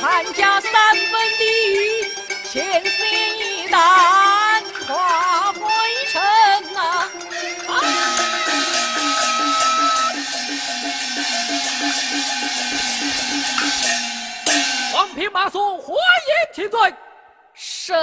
汉家三分地千岁一丹化灰尘啊。黄平马塑欢迎请罪深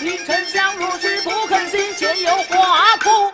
因丞相如是不肯行，前有花哭。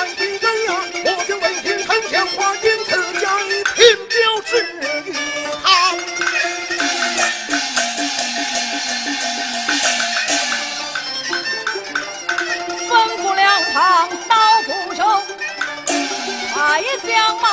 我地鸳鸯，我军威名，此疆天骄势，两旁刀，将马。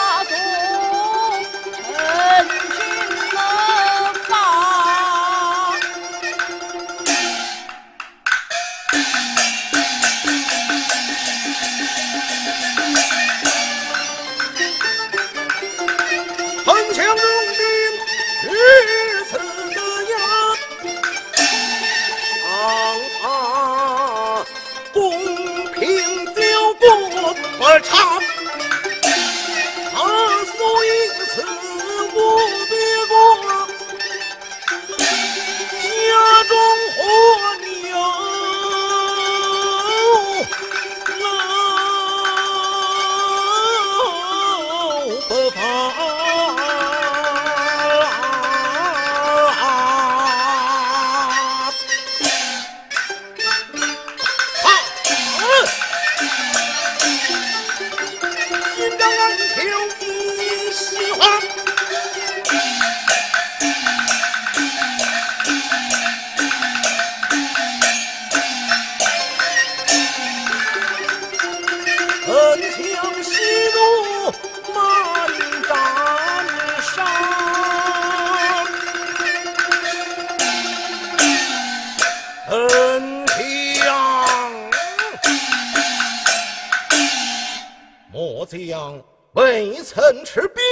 末将未曾持兵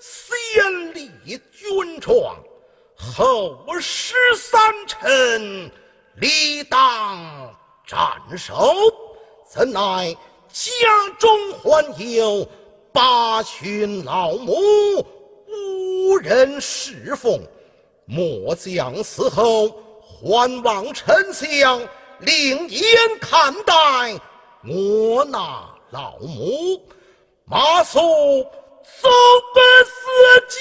先立军状后失三臣理当斩首怎奈家中还有八旬老母无人侍奉末将死后还望丞相另眼看待我那老母马苏送给司机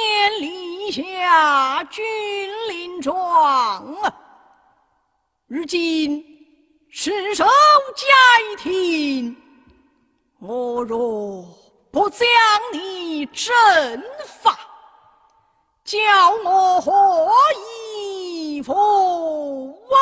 先立下军令状。如今失守嘉亭，我若不将你征伐，叫我何以复我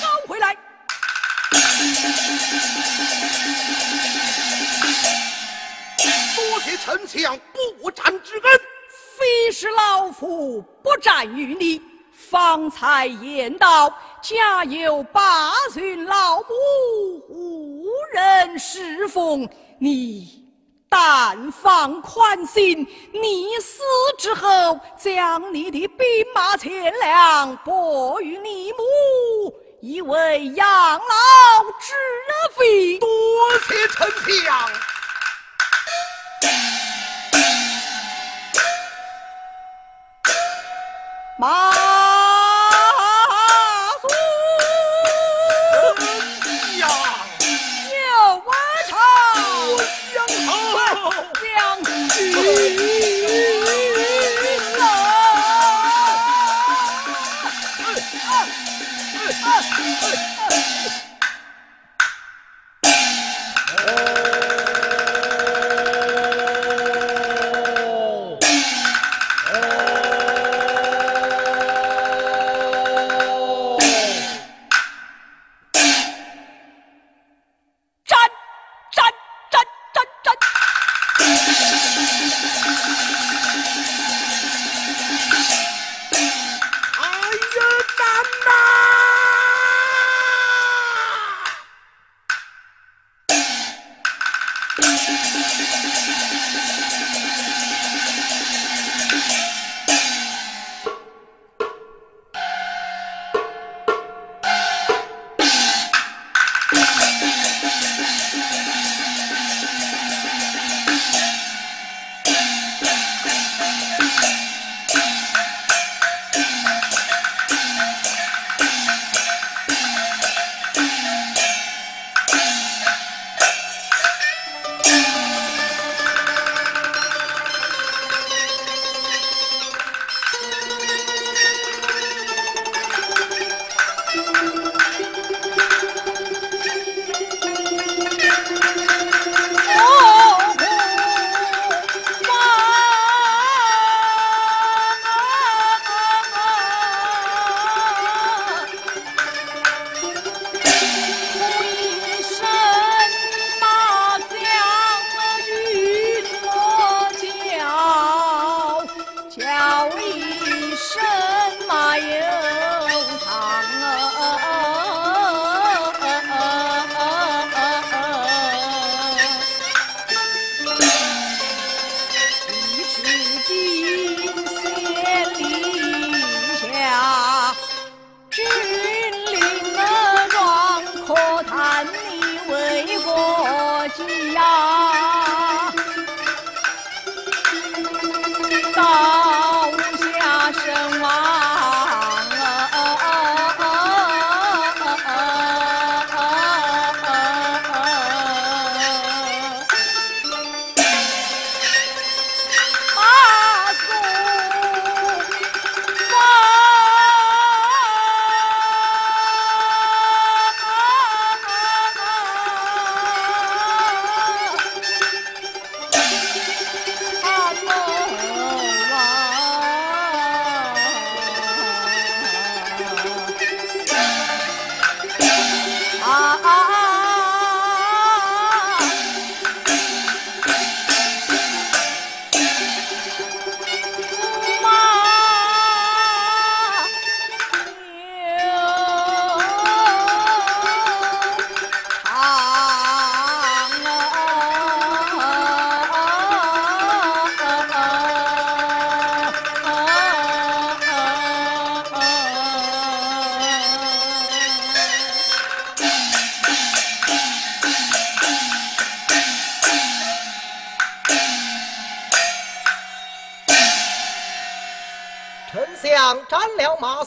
收回来！多谢丞相不战之恩。非是老夫不战于你，方才言道，家有八旬老母，无人侍奉。你但放宽心，你死之后，将你的兵马钱粮拨与你母，以为养老之费。多谢丞相。马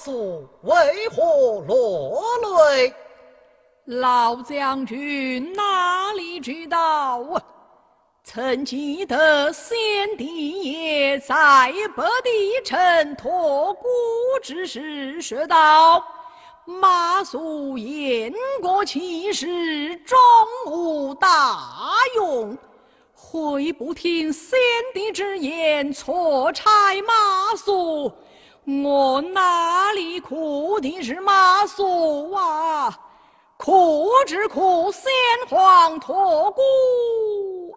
马谡，为何落泪？老将军哪里知道啊？曾记得先帝爷在北地城托孤之时说道：“马谡言过其实，终无大用。”悔不听先帝之言，错差马谡？我哪里哭的是马谡啊？哭只哭先皇托孤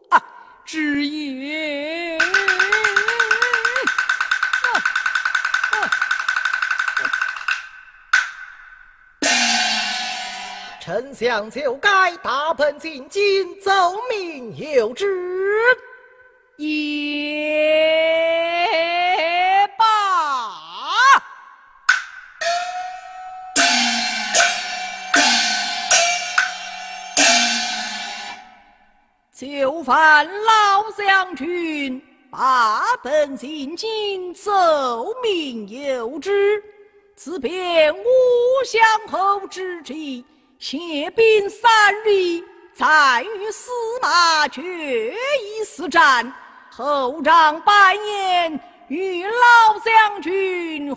啊之言。丞相就该大奔进京，奏明有旨。也就烦老将军把本进京，奏明有之，此便吾相后之际。谢兵三日，再与司马决一死战。后帐拜言与老将军